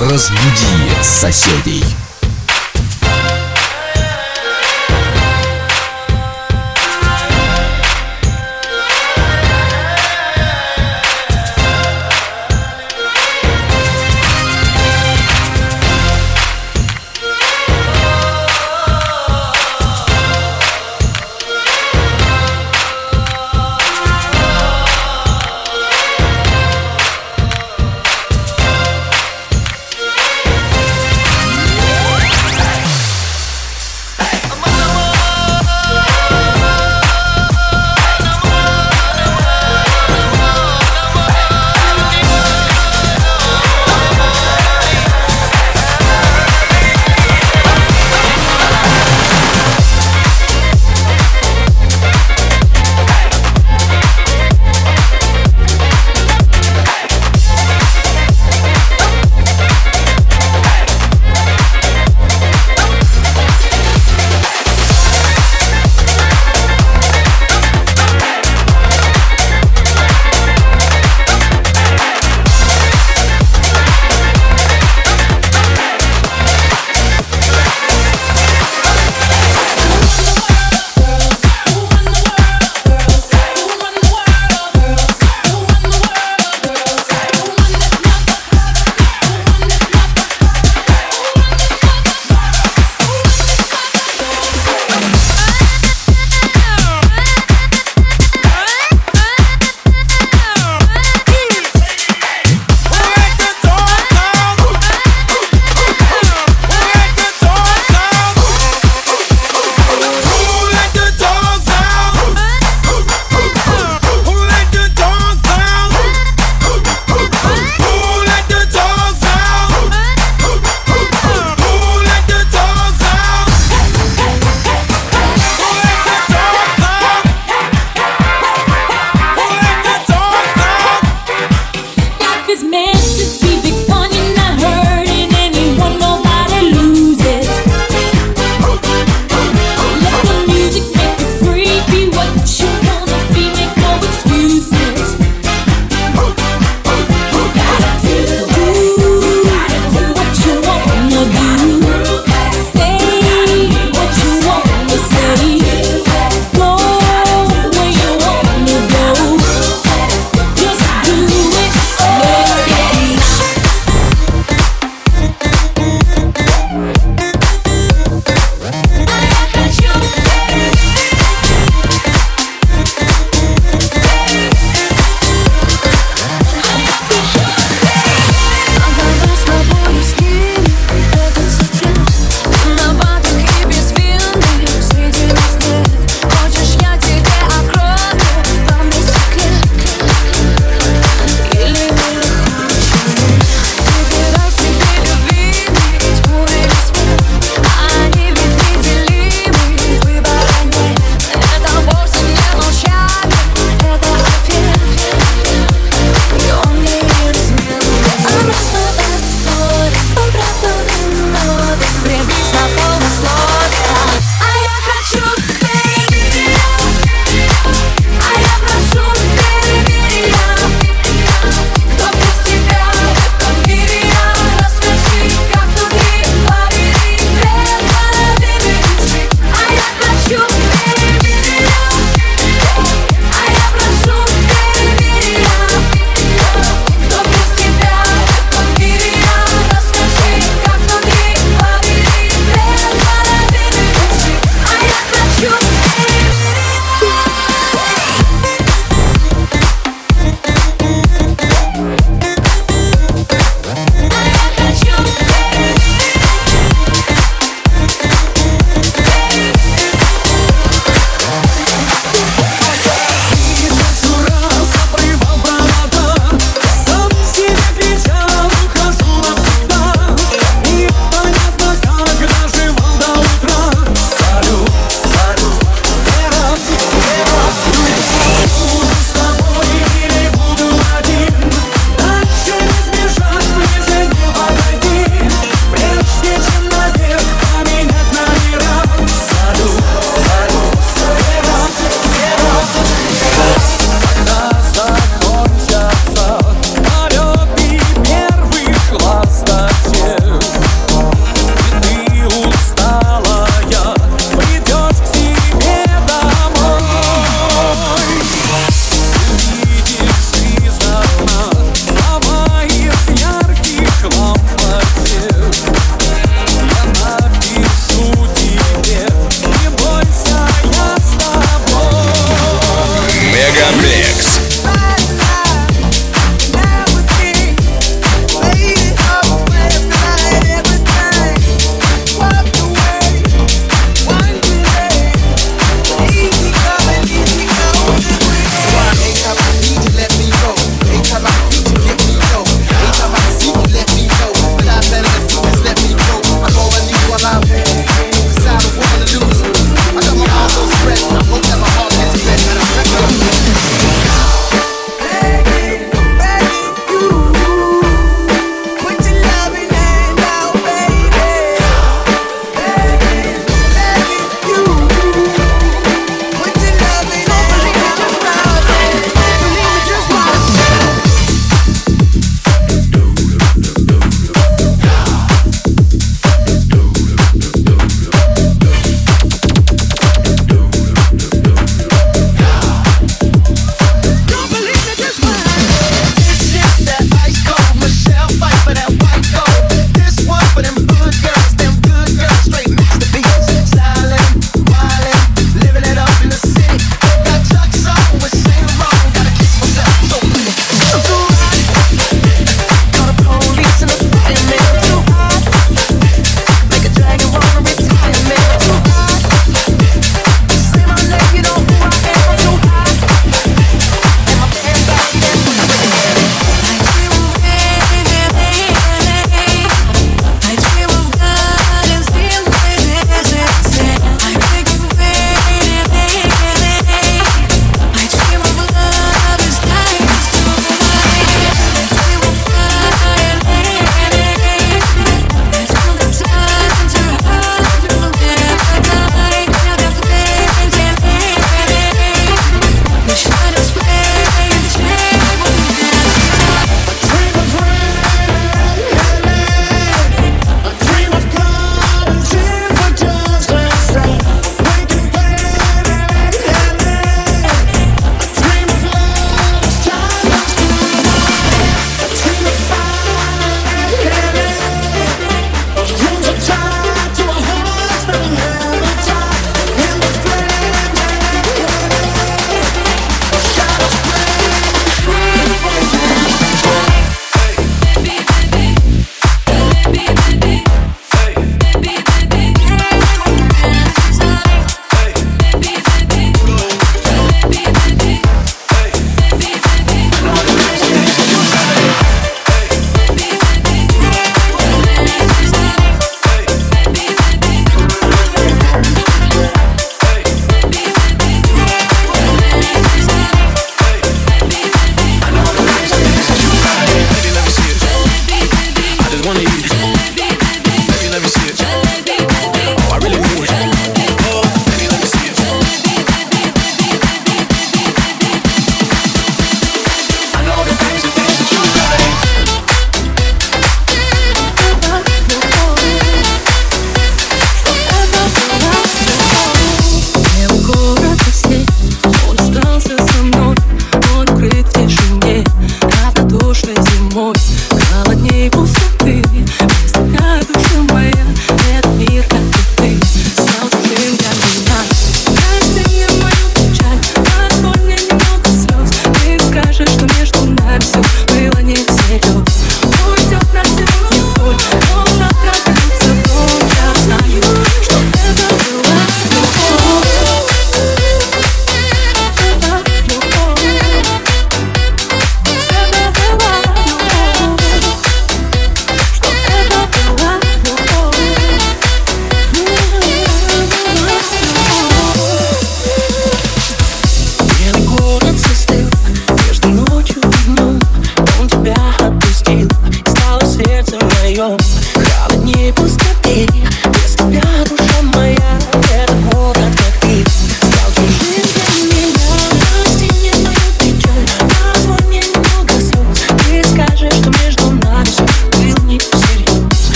Разбуди соседей.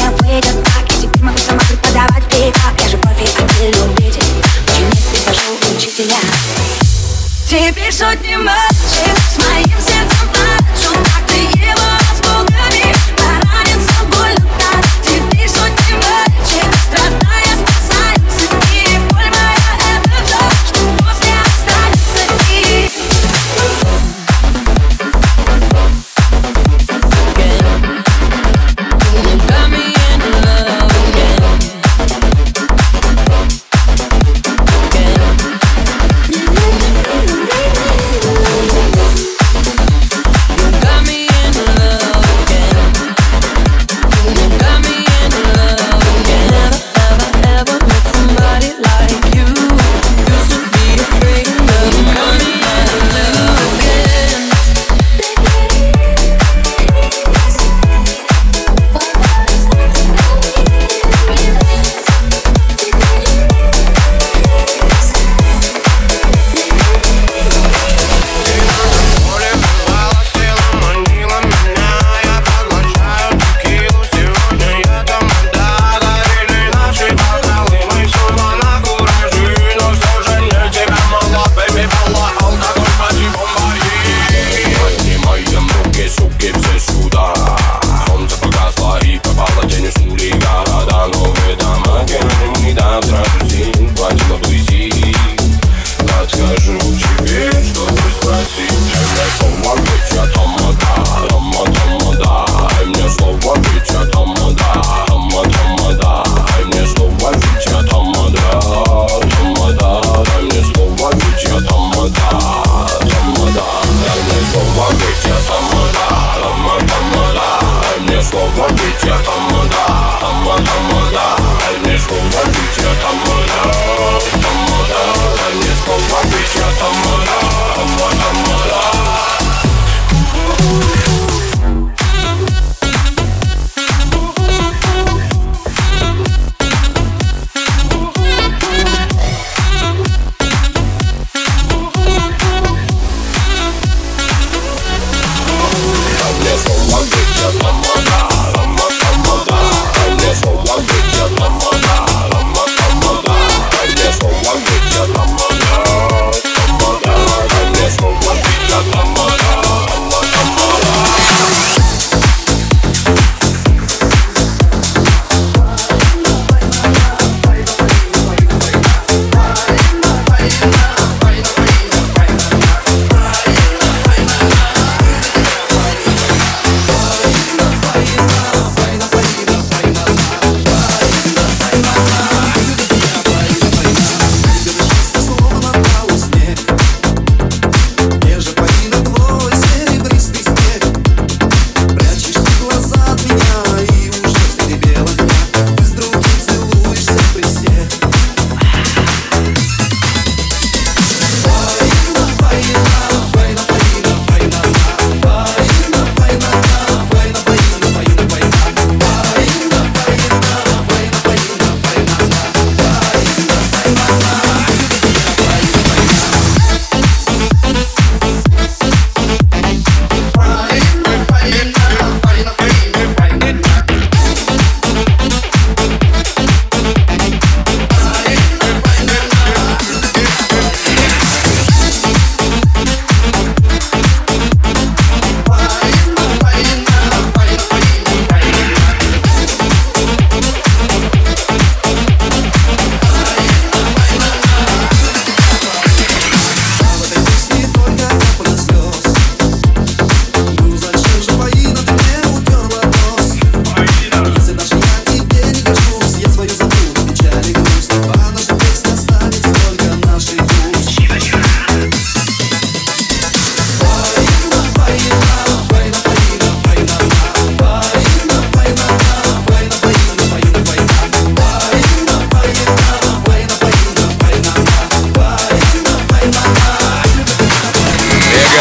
не выйдет так Я теперь могу сама преподавать. Пикап Я же любовь а ты любитель Ученик, прихожу учителя. Теперь сотни мы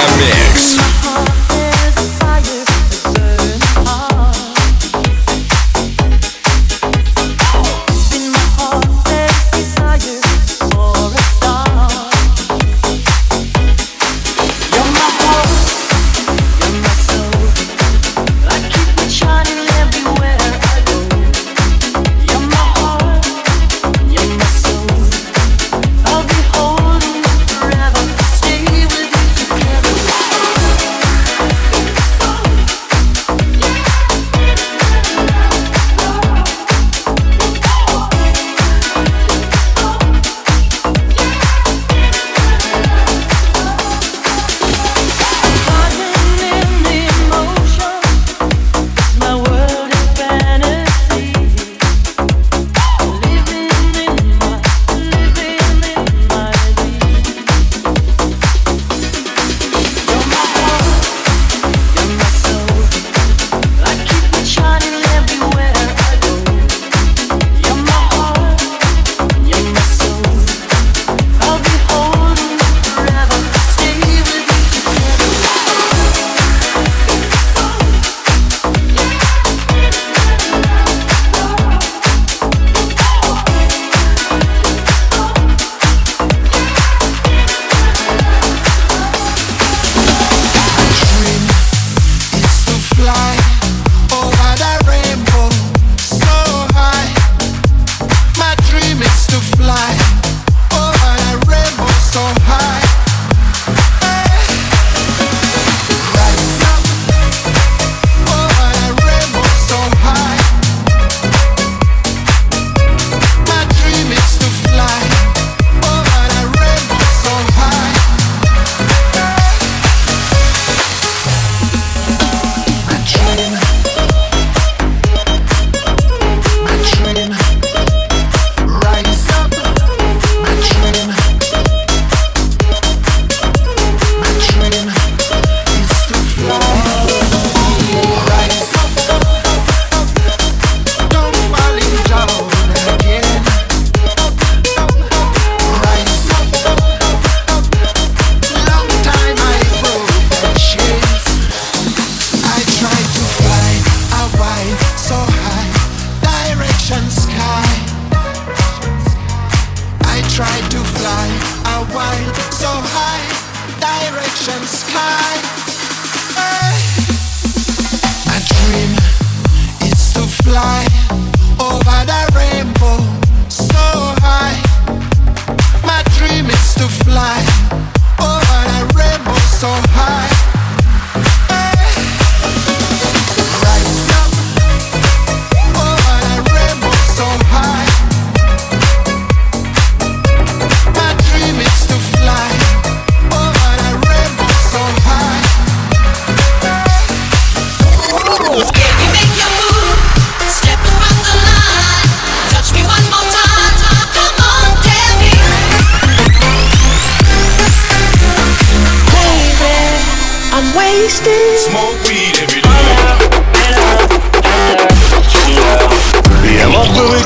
I'm in.